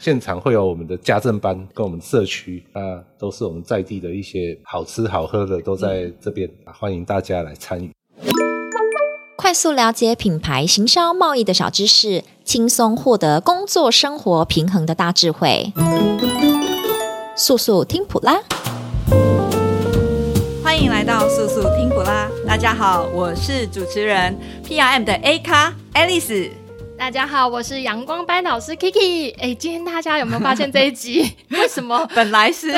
现场会有我们的家政班跟我们社区啊，都是我们在地的一些好吃好喝的都在这边，嗯、欢迎大家来参与。快速了解品牌行销贸易的小知识，轻松获得工作生活平衡的大智慧。速速听普拉，欢迎来到速速听普拉。大家好，我是主持人 PRM 的 A 咖 Alice。大家好，我是阳光班老师 Kiki。哎，今天大家有没有发现这一集？为什么本来是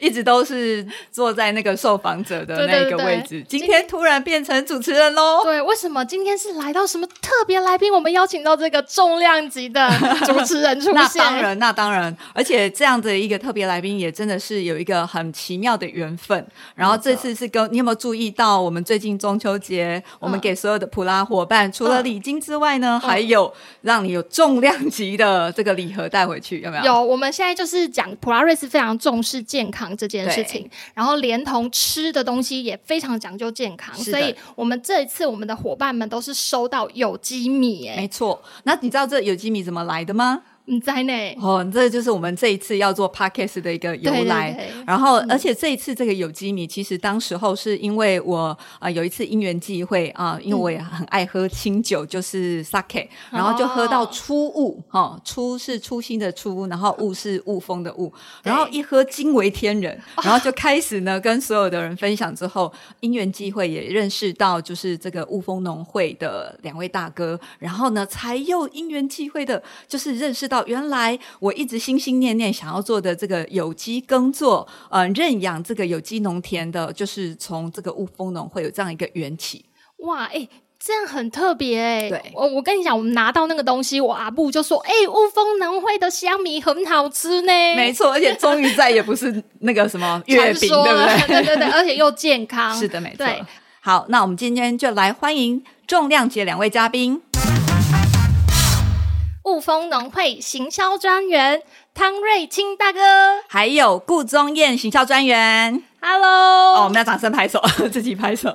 一直都是坐在那个受访者的那个位置，今天突然变成主持人喽？对，为什么今天是来到什么特别来宾？我们邀请到这个重量级的 主持人出现。那当然，那当然，而且这样的一个特别来宾也真的是有一个很奇妙的缘分。然后这次是跟你有没有注意到，我们最近中秋节，我们给所有的普拉伙伴，除了礼金之外呢，还有。让你有重量级的这个礼盒带回去，有没有？有，我们现在就是讲普拉瑞斯非常重视健康这件事情，然后连同吃的东西也非常讲究健康，所以我们这一次我们的伙伴们都是收到有机米，哎，没错。那你知道这有机米怎么来的吗？你在内。哦，这就是我们这一次要做 podcast 的一个由来。对对对，然后，嗯、而且这一次这个有机米，其实当时候是因为我啊、呃、有一次因缘际会啊、呃，因为我也很爱喝清酒，就是 sake，、嗯、然后就喝到初雾哈、哦，初是初心的初，然后雾是雾峰的雾，然后一喝惊为天人，然后就开始呢跟所有的人分享之后，因缘际会也认识到就是这个雾峰农会的两位大哥，然后呢才又因缘际会的，就是认识到。原来我一直心心念念想要做的这个有机耕作，呃，认养这个有机农田的，就是从这个雾峰农会有这样一个缘起。哇，哎、欸，这样很特别哎、欸。对，我我跟你讲，我们拿到那个东西，我阿布就说，哎、欸，雾峰农会的香米很好吃呢。没错，而且终于再也不是那个什么 月饼，对不对？对对对，而且又健康。是的，没错。好，那我们今天就来欢迎重量级两位嘉宾。雾峰农会行销专员汤瑞清大哥，还有顾宗燕行销专员。Hello，哦，我们要掌声拍手，自己拍手。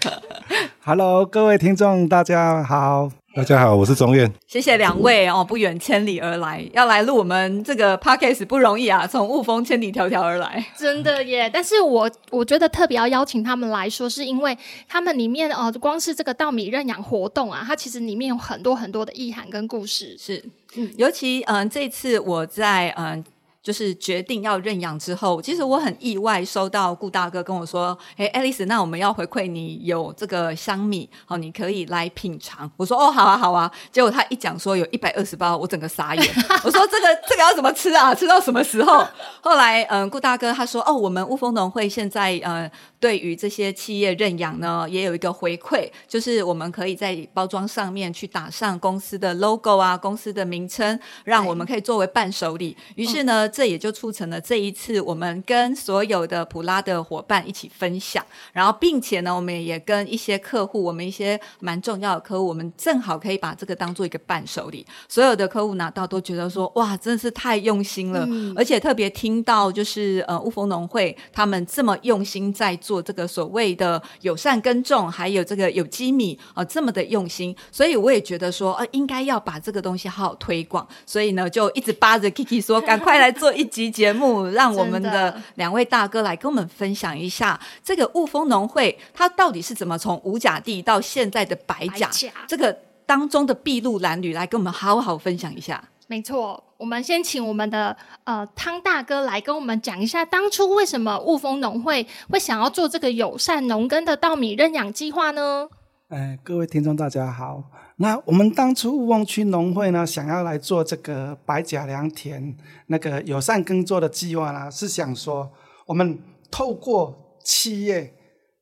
Hello，各位听众，大家好。大家好，我是宗彦。谢谢两位哦，不远千里而来，要来录我们这个 podcast 不容易啊，从雾峰千里迢迢而来，真的耶。但是我我觉得特别要邀请他们来说，是因为他们里面哦，光是这个稻米认养活动啊，它其实里面有很多很多的意涵跟故事。是，嗯，尤其嗯，这次我在嗯。就是决定要认养之后，其实我很意外收到顾大哥跟我说：“哎，Alice，那我们要回馈你有这个香米，好，你可以来品尝。”我说：“哦，好啊，好啊。”结果他一讲说有一百二十包，我整个傻眼。我说：“这个这个要怎么吃啊？吃到什么时候？”后来，嗯，顾大哥他说：“哦，我们雾峰农会现在呃，对于这些企业认养呢，也有一个回馈，就是我们可以在包装上面去打上公司的 logo 啊，公司的名称，让我们可以作为伴手礼。于是呢。嗯”这也就促成了这一次我们跟所有的普拉的伙伴一起分享，然后并且呢，我们也跟一些客户，我们一些蛮重要的客户，我们正好可以把这个当做一个伴手礼。所有的客户拿到都觉得说，哇，真的是太用心了，嗯、而且特别听到就是呃雾峰农会他们这么用心在做这个所谓的友善耕种，还有这个有机米啊、呃，这么的用心，所以我也觉得说，呃，应该要把这个东西好好推广。所以呢，就一直扒着 Kiki 说，赶快来。做一集节目，让我们的两位大哥来跟我们分享一下这个雾峰农会，它到底是怎么从五甲地到现在的白甲，白甲这个当中的筚路蓝缕，来跟我们好好分享一下。没错，我们先请我们的呃汤大哥来跟我们讲一下，当初为什么雾峰农会会想要做这个友善农耕的稻米认养计划呢？哎，各位听众大家好。那我们当初雾峰区农会呢，想要来做这个白甲良田那个友善耕作的计划呢，是想说，我们透过企业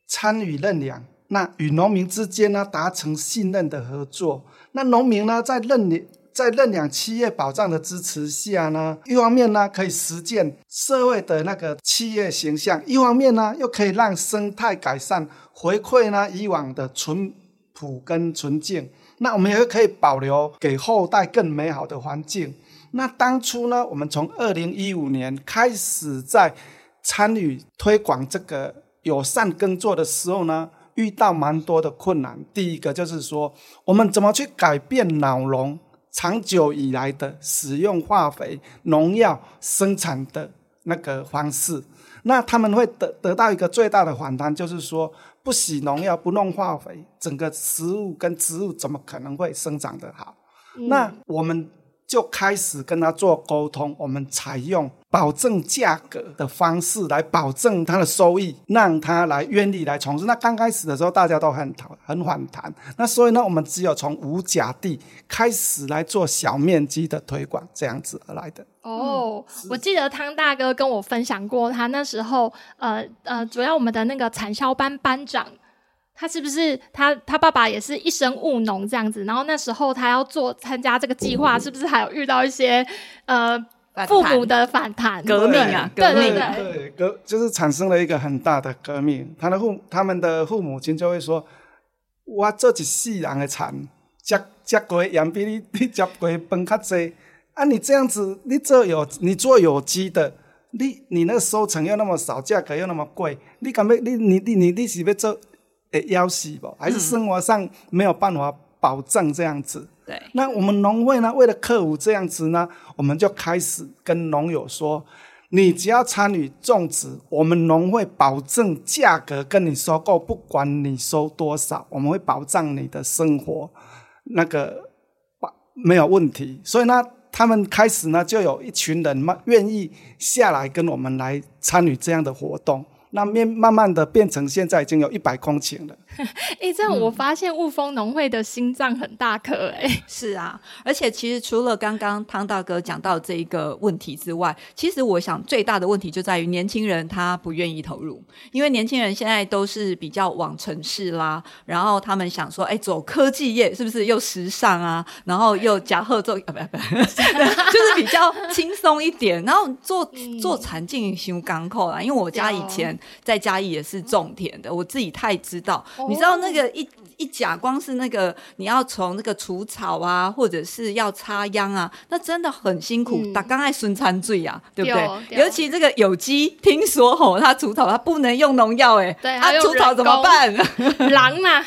参与认养，那与农民之间呢达成信任的合作。那农民呢在认领在认养企业保障的支持下呢，一方面呢可以实践社会的那个企业形象，一方面呢又可以让生态改善，回馈呢以往的淳朴跟纯净。那我们也可以保留给后代更美好的环境。那当初呢，我们从二零一五年开始在参与推广这个友善耕作的时候呢，遇到蛮多的困难。第一个就是说，我们怎么去改变老农长久以来的使用化肥、农药生产的那个方式，那他们会得得到一个最大的反弹，就是说不洗农药、不弄化肥，整个食物跟植物怎么可能会生长得好？嗯、那我们。就开始跟他做沟通，我们采用保证价格的方式来保证他的收益，让他来愿意来从事。那刚开始的时候，大家都很讨很反弹。那所以呢，我们只有从无甲地开始来做小面积的推广，这样子而来的。哦，我记得汤大哥跟我分享过，他那时候呃呃，主要我们的那个产销班班长。他是不是他他爸爸也是一生务农这样子？然后那时候他要做参加这个计划，是不是还有遇到一些呃父母的反弹革命啊？对对对对，革就是产生了一个很大的革命。他的父他们的父母亲就会说：“我做一世人的田，吃吃过盐比你你吃过饭较济啊！你这样子，你做有你做有机的，你你那个收成又那么少，价格又那么贵，你敢要你你你你你是要做？”诶，要死不？还是生活上没有办法保证这样子？嗯、对。那我们农会呢？为了克服这样子呢，我们就开始跟农友说：你只要参与种植，我们农会保证价格跟你收购，不管你收多少，我们会保障你的生活那个没有问题。所以呢，他们开始呢，就有一群人嘛，愿意下来跟我们来参与这样的活动。那面慢慢的变成现在已经有一百公顷了。哎、欸，这样我发现雾峰农会的心脏很大颗哎、欸。是啊，而且其实除了刚刚汤大哥讲到这一个问题之外，其实我想最大的问题就在于年轻人他不愿意投入，因为年轻人现在都是比较往城市啦，然后他们想说，哎、欸，走科技业是不是又时尚啊？然后又夹贺做啊，不不，就是比较轻松一点。然后做做产进修港口啦，因为我家以前在嘉义也是种田的，我自己太知道。你知道那个一一甲光是那个你要从那个除草啊，或者是要插秧啊，那真的很辛苦。打刚爱孙餐醉呀，对不对？尤其这个有机，听说吼，它除草它不能用农药，哎，对，它除草怎么办？狼嘛。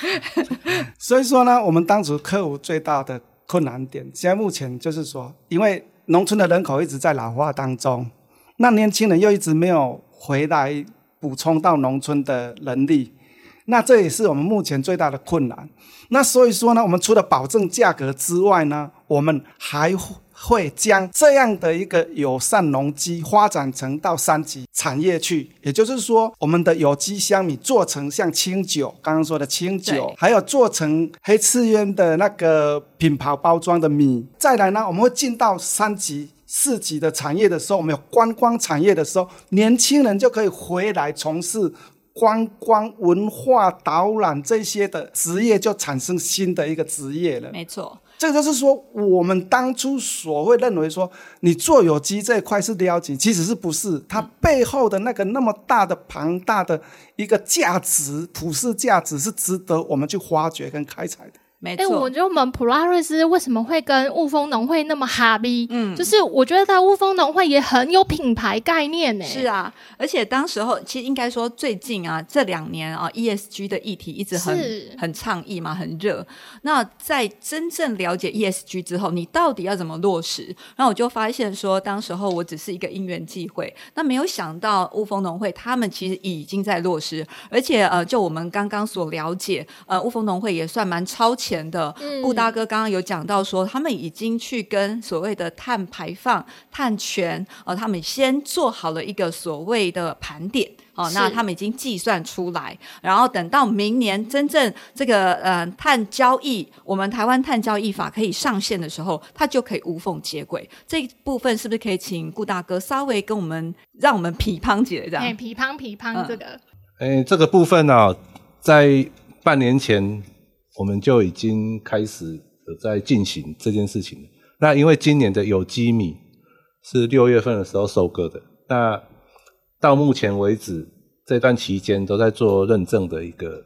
所以说呢，我们当初克服最大的困难点，现在目前就是说，因为农村的人口一直在老化当中，那年轻人又一直没有回来补充到农村的能力。那这也是我们目前最大的困难。那所以说呢，我们除了保证价格之外呢，我们还会将这样的一个友善农机发展成到三级产业去。也就是说，我们的有机香米做成像清酒，刚刚说的清酒，还有做成黑刺园的那个品牌包装的米。再来呢，我们会进到三级、四级的产业的时候，我们有观光产业的时候，年轻人就可以回来从事。观光文化导览这些的职业就产生新的一个职业了。没错，这个就是说，我们当初所会认为说，你做有机这一块是了解，其实是不是？它背后的那个那么大的庞大的一个价值，普世价值是值得我们去发掘跟开采的。没错，我觉得我们普拉瑞斯为什么会跟雾峰农会那么哈逼？嗯，就是我觉得在雾峰农会也很有品牌概念呢。是啊，而且当时候其实应该说最近啊这两年啊 ESG 的议题一直很很倡议嘛，很热。那在真正了解 ESG 之后，你到底要怎么落实？然后我就发现说，当时候我只是一个因缘际会，那没有想到雾峰农会他们其实已经在落实，而且呃，就我们刚刚所了解，呃，雾峰农会也算蛮超前。前的顾大哥刚刚有讲到说，他们已经去跟所谓的碳排放、碳权，呃，他们先做好了一个所谓的盘点，哦，那他们已经计算出来，然后等到明年真正这个呃碳交易，我们台湾碳交易法可以上线的时候，它就可以无缝接轨。这一部分是不是可以请顾大哥稍微跟我们，让我们批判几这样？哎，批判批判这个，哎、嗯，这个部分呢、啊，在半年前。我们就已经开始在进行这件事情了。那因为今年的有机米是六月份的时候收割的，那到目前为止这段期间都在做认证的一个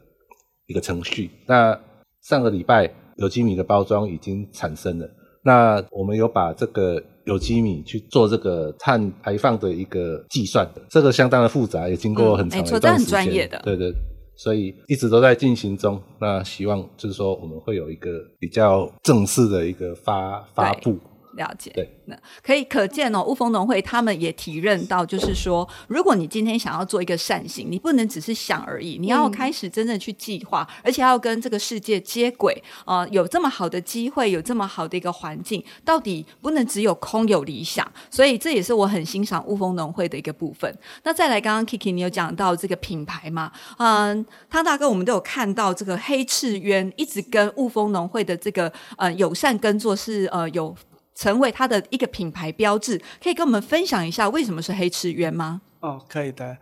一个程序。那上个礼拜有机米的包装已经产生了，那我们有把这个有机米去做这个碳排放的一个计算的，这个相当的复杂，也经过很长一段时间。嗯，没错，这很专业的。对对。所以一直都在进行中。那希望就是说，我们会有一个比较正式的一个发发布。了解，对，那可以可见哦，雾峰农会他们也提认到，就是说，如果你今天想要做一个善行，你不能只是想而已，你要开始真正去计划，嗯、而且要跟这个世界接轨啊、呃！有这么好的机会，有这么好的一个环境，到底不能只有空有理想，所以这也是我很欣赏雾峰农会的一个部分。那再来，刚刚 Kiki 你有讲到这个品牌嘛？嗯，汤大哥，我们都有看到这个黑赤鸢一直跟雾峰农会的这个呃友善耕作是呃有。成为它的一个品牌标志，可以跟我们分享一下为什么是黑赤鸢吗？哦，可以的，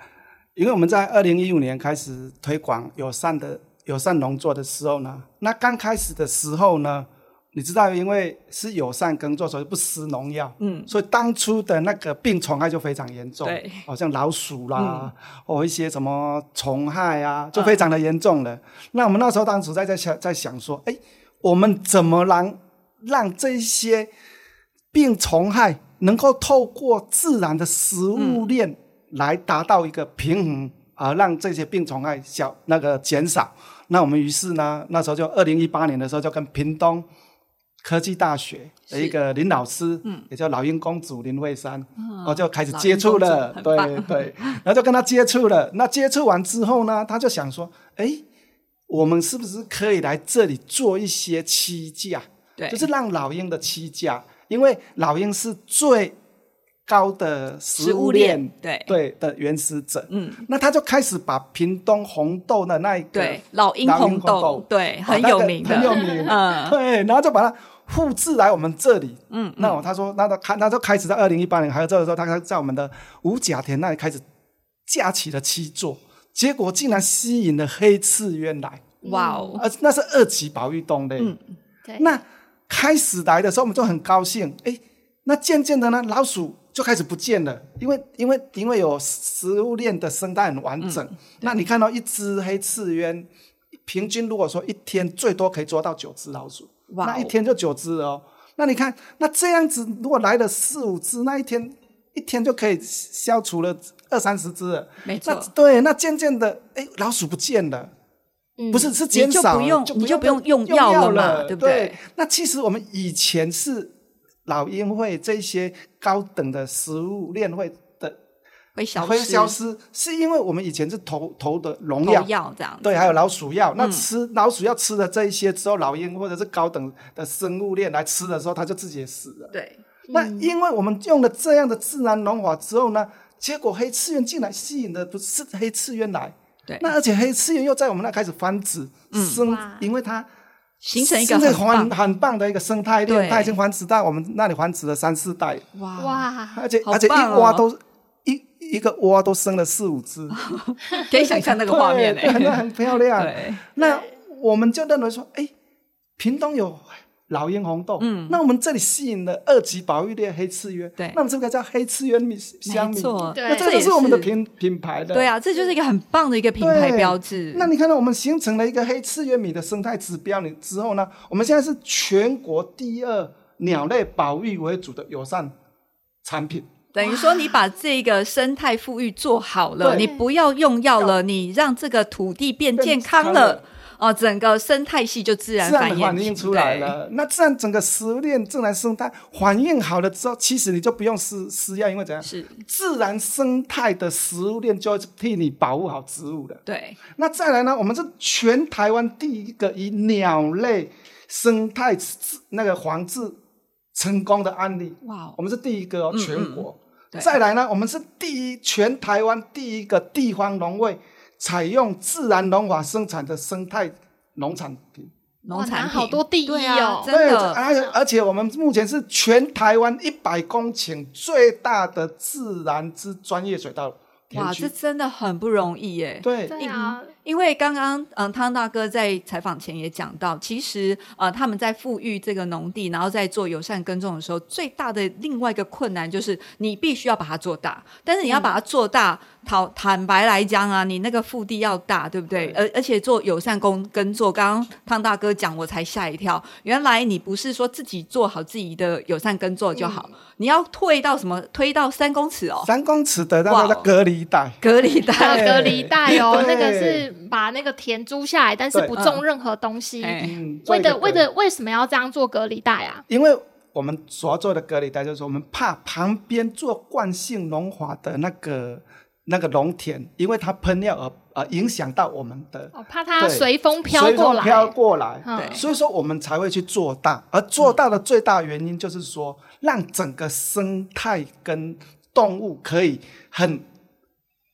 因为我们在二零一五年开始推广友善的友善农作的时候呢，那刚开始的时候呢，你知道，因为是友善耕作，所以不施农药，嗯，所以当初的那个病虫害就非常严重，对，好像老鼠啦，或、嗯、一些什么虫害啊，就非常的严重了。嗯、那我们那时候当时在在想在想说，哎，我们怎么让让这些病虫害能够透过自然的食物链来达到一个平衡，而、嗯、让这些病虫害小那个减少。那我们于是呢，那时候就二零一八年的时候，就跟屏东科技大学的一个林老师，嗯，也叫老鹰公主林慧珊，然后就开始接触了，对对，然后就跟他接触了。那接触完之后呢，他就想说，哎，我们是不是可以来这里做一些栖架？对，就是让老鹰的栖架。因为老鹰是最高的食物链，对。对的原始者，嗯，那他就开始把屏东红豆的那一个对老鹰红豆，对很有名的，很有名，嗯，对，然后就把它复制来我们这里，嗯，那他说，那他开，他就开始在二零一八年还有这个时候，他在我们的五甲田那里开始架起了七座，结果竟然吸引了黑刺鸢来，哇哦，呃那是二级保育动物，嗯，对，那。开始来的时候，我们就很高兴，哎，那渐渐的呢，老鼠就开始不见了，因为因为因为有食物链的生态很完整。嗯、那你看到一只黑刺鸢，平均如果说一天最多可以捉到九只老鼠，哦，那一天就九只哦。那你看，那这样子如果来了四五只，那一天一天就可以消除了二三十只了。没错，那对，那渐渐的，哎，老鼠不见了。嗯、不是是减少，你就不用，你就不用用药了嘛，对不对？那其实我们以前是老鹰会这些高等的食物链会的会消失，会消失，是因为我们以前是投投的农药，药这样对，还有老鼠药。嗯、那吃老鼠药吃了这一些之后，老鹰或者是高等的生物链来吃的时候，它就自己也死了。对，那因为我们用了这样的自然农法之后呢，结果黑刺鸢进来吸引的不是黑刺鸢来。对，那而且黑赤鸢又在我们那开始繁殖，嗯、生，因为它形成一个很很棒的一个生态链，它已经繁殖到我们那里繁殖了三四代。哇哇！而且、哦、而且一窝都一一个窝都生了四五只，可以想象那个画面嘞，很很漂亮。那我们就认为说，哎，屏东有。老鹰红豆，嗯，那我们这里吸引了二级保育的黑刺鸢，对，那我们是不是叫黑刺鸢米香米？没错，对，那这就是我们的品品牌的，对啊，这就是一个很棒的一个品牌标志。那你看到我们形成了一个黑刺鸢米的生态指标，你之后呢？我们现在是全国第二鸟类保育为主的友善产品，等于说你把这个生态富裕做好了，你不要用药了，你让这个土地变健康了。哦，整个生态系就自然反应，反应出来了。那自然整个食物链自然生态反应好了之后，其实你就不用施施药，因为怎样？是自然生态的食物链就会替你保护好植物的。对。那再来呢？我们是全台湾第一个以鸟类生态那个防治成功的案例。哇！我们是第一个哦，全国。再来呢？我们是第一全台湾第一个地方农会。采用自然农法生产的生态农产品，农产品好多第一哦，对，而且而且我们目前是全台湾一百公顷最大的自然之专业水稻田区。哇，这真的很不容易耶！对，对啊。因为刚刚嗯汤大哥在采访前也讲到，其实呃他们在富裕这个农地，然后在做友善耕种的时候，最大的另外一个困难就是你必须要把它做大，但是你要把它做大，坦、嗯、坦白来讲啊，你那个腹地要大，对不对？而而且做友善工耕作，刚刚汤大哥讲，我才吓一跳，原来你不是说自己做好自己的友善耕作就好，嗯、你要退到什么？推到三公尺哦，三公尺的那个隔离带，隔离带，隔离带哦，那个是。把那个田租下来，但是不种任何东西。嗯，为的为的为什么要这样做隔离带啊？因为我们所要做的隔离带，就是说我们怕旁边做惯性农法的那个那个农田，因为它喷药而呃影响到我们的，哦、怕它随风飘过来，飘过来。对，所以说我们才会去做大，而做大的最大原因就是说，让整个生态跟动物可以很。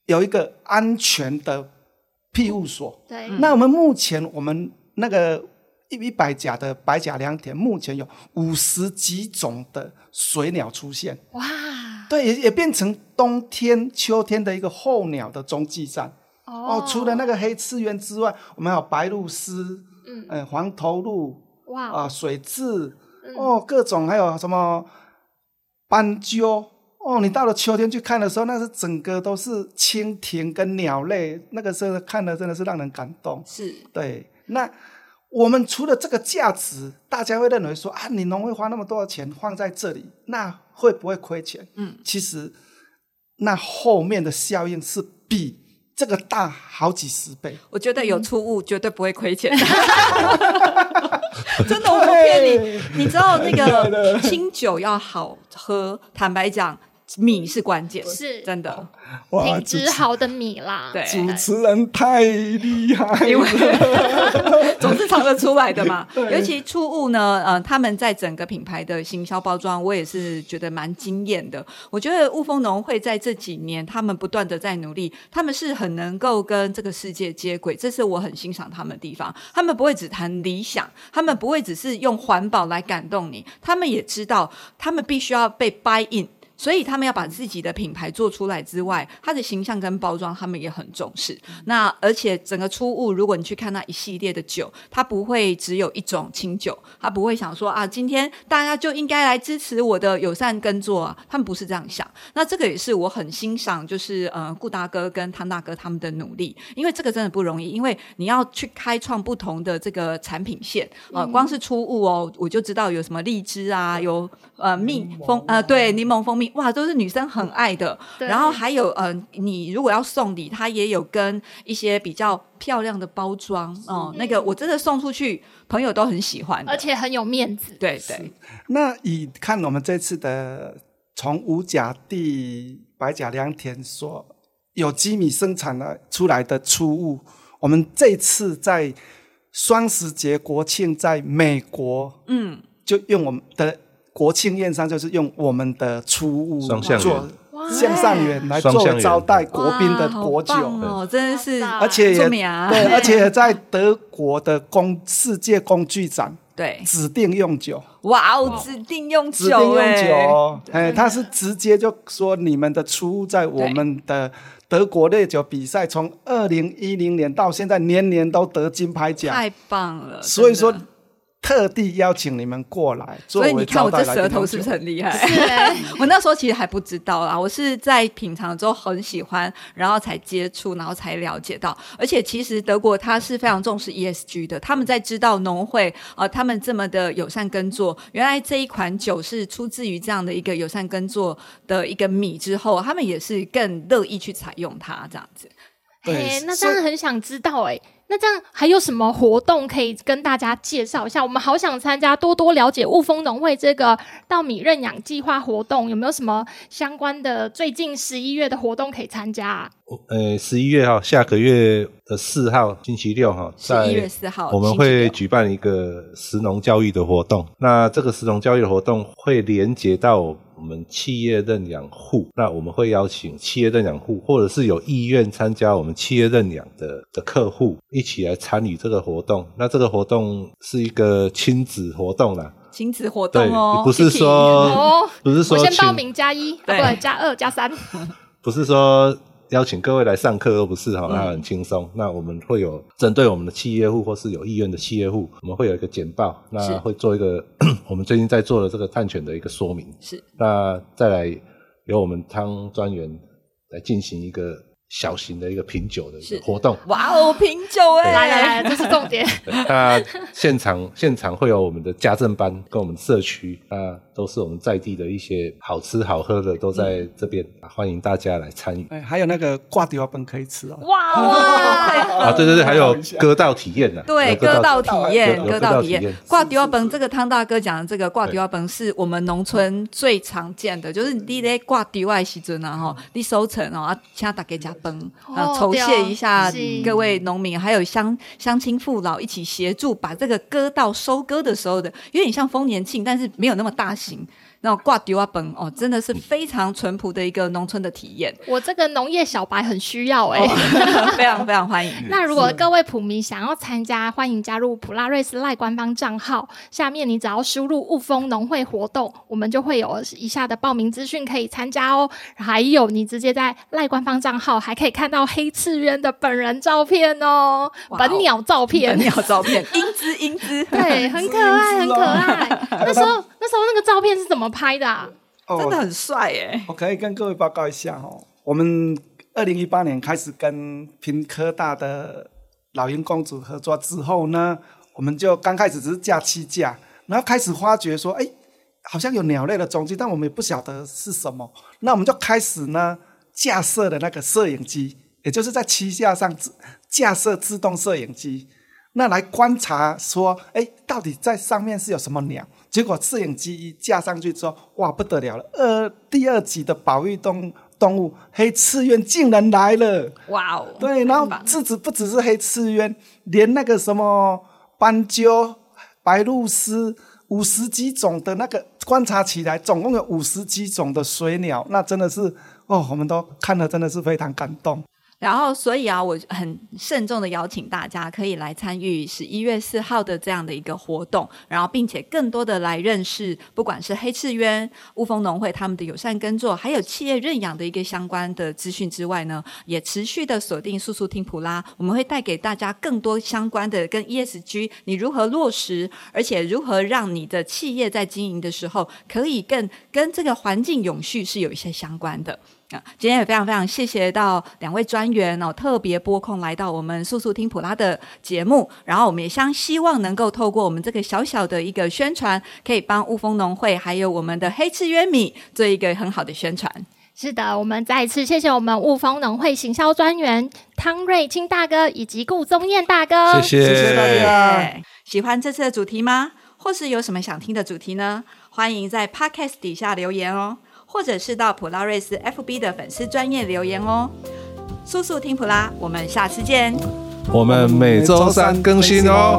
有一个安全的庇护所。对，那我们目前我们那个一一百甲的白甲良田，目前有五十几种的水鸟出现。哇！对，也也变成冬天、秋天的一个候鸟的中继站。哦，哦，除了那个黑翅鸢之外，我们还有白鹭鸶，嗯，呃、黄头鹭，哇，啊、呃，水蛭，嗯、哦，各种还有什么斑鸠。哦，你到了秋天去看的时候，那是整个都是蜻蜓跟鸟类，那个时候看的真的是让人感动。是，对。那我们除了这个价值，大家会认为说啊，你农会花那么多的钱放在这里，那会不会亏钱？嗯，其实那后面的效应是比这个大好几十倍。我觉得有出物绝对不会亏钱。真的，我不骗你。你知道那个清酒要好喝，坦白讲。米是关键，是真的，品质好的米啦。对，主持人太厉害，因为 总是尝得出来的嘛。尤其初雾呢，呃，他们在整个品牌的行销包装，我也是觉得蛮惊艳的。我觉得雾峰农会在这几年，他们不断的在努力，他们是很能够跟这个世界接轨，这是我很欣赏他们的地方。他们不会只谈理想，他们不会只是用环保来感动你，他们也知道，他们必须要被 buy in。所以他们要把自己的品牌做出来之外，他的形象跟包装他们也很重视。那而且整个初物，如果你去看那一系列的酒，它不会只有一种清酒，他不会想说啊，今天大家就应该来支持我的友善耕作啊，他们不是这样想。那这个也是我很欣赏，就是呃顾大哥跟汤大哥他们的努力，因为这个真的不容易，因为你要去开创不同的这个产品线啊、呃，光是初物哦，我就知道有什么荔枝啊，有呃蜜蜂呃对柠檬蜂蜜。哇，都是女生很爱的。然后还有，嗯、呃，你如果要送礼，它也有跟一些比较漂亮的包装哦、嗯。那个我真的送出去，朋友都很喜欢，而且很有面子。对对。那以看我们这次的从五甲地白甲良田所有机米生产的出来的出物，我们这次在双十节国庆在美国，嗯，就用我们的。国庆宴上就是用我们的初物做向上元来做招待国宾的国酒。哦，真的是，而且也对，而且在德国的工世界工具展对。指定用酒，哇哦，指定用酒，指定用酒，哎，他是直接就说你们的初雾在我们的德国烈酒比赛，从二零一零年到现在年年都得金牌奖，太棒了，所以说。特地邀请你们过来，所以你看我这舌头是不是很厉害？是、欸，我那时候其实还不知道啦，我是在品尝之后很喜欢，然后才接触，然后才了解到。而且其实德国它是非常重视 ESG 的，他们在知道农会啊、呃，他们这么的友善耕作，原来这一款酒是出自于这样的一个友善耕作的一个米之后，他们也是更乐意去采用它这样子。对，欸、那真的很想知道哎、欸。那这样还有什么活动可以跟大家介绍一下？我们好想参加，多多了解雾峰农会这个稻米认养计划活动，有没有什么相关的最近十一月的活动可以参加啊？呃，十一月哈，下个月的四号星期六哈，十一月四号，我们会举办一个食农教育的活动。那这个食农教育的活动会连接到。我们企业认养户，那我们会邀请企业认养户，或者是有意愿参加我们企业认养的的客户，一起来参与这个活动。那这个活动是一个亲子活动啦，亲子活动哦，不是说，哦、不是说，我先报名加一，对，加二加三，不是说。邀请各位来上课都不是哈，那很轻松。那我们会有针对我们的企业户或是有意愿的企业户，我们会有一个简报，那会做一个 我们最近在做的这个探权的一个说明。是，那再来由我们汤专员来进行一个小型的一个品酒的一个活动。哇哦，品酒哎，来来来，这是重点。那现场 现场会有我们的家政班跟我们社区啊，都是我们在地的一些好吃好喝的都在这边，嗯、欢迎大家来参与。哎，还有那个挂丢本可以吃哦。哇哇啊，对对对，还有割稻体验呢。对，割稻体验，割稻体验。挂丢本这个汤大哥讲的这个挂丢本是我们农村最常见的，就是你在挂丢外时阵啊哈，你收成哦，啊请大家加崩啊，酬谢一下各位农民，还有乡乡亲父老一起协助把这个割稻收割的时候的，有点像丰年庆，但是没有那么大型。那种挂丢啊本哦，真的是非常淳朴的一个农村的体验。我这个农业小白很需要哎、欸哦，非常非常欢迎。那如果各位普迷想要参加，欢迎加入普拉瑞斯赖官方账号。下面你只要输入雾峰农会活动，我们就会有以下的报名资讯可以参加哦。还有你直接在赖官方账号还可以看到黑翅鸢的本人照片哦，哦 本鸟照片，本鸟照片，英姿英姿，对，很可爱，很可爱。那时候那时候那个照片是怎么？拍的、啊哦、真的很帅耶！我可以跟各位报告一下哦，我们二零一八年开始跟屏科大的老鹰公主合作之后呢，我们就刚开始只是架气架，然后开始发觉说，哎，好像有鸟类的踪迹，但我们也不晓得是什么，那我们就开始呢架设的那个摄影机，也就是在气架上架设自动摄影机，那来观察说，哎，到底在上面是有什么鸟？结果摄影机一架上去之后，哇，不得了了！二第二级的保育动动物黑翅鸢竟然来了！哇哦！对，然后不止不只是黑翅鸢，连那个什么斑鸠、白鹭鸶，五十几种的那个观察起来，总共有五十几种的水鸟，那真的是哦，我们都看了，真的是非常感动。然后，所以啊，我很慎重的邀请大家可以来参与十一月四号的这样的一个活动，然后并且更多的来认识，不管是黑翅鸢、雾峰农会他们的友善耕作，还有企业认养的一个相关的资讯之外呢，也持续的锁定速速听普拉，我们会带给大家更多相关的跟 ESG 你如何落实，而且如何让你的企业在经营的时候可以更跟这个环境永续是有一些相关的。今天也非常非常谢谢到两位专员哦，特别拨空来到我们速速听普拉的节目，然后我们也相希望能够透过我们这个小小的一个宣传，可以帮雾峰农会还有我们的黑翅鸢米做一个很好的宣传。是的，我们再一次谢谢我们雾峰农会行销专员汤瑞清大哥以及顾宗彦大哥，谢谢，谢谢大家。喜欢这次的主题吗？或是有什么想听的主题呢？欢迎在 Podcast 底下留言哦。或者是到普拉瑞斯 FB 的粉丝专业留言哦。速速听普拉，我们下次见。我们每周三更新哦。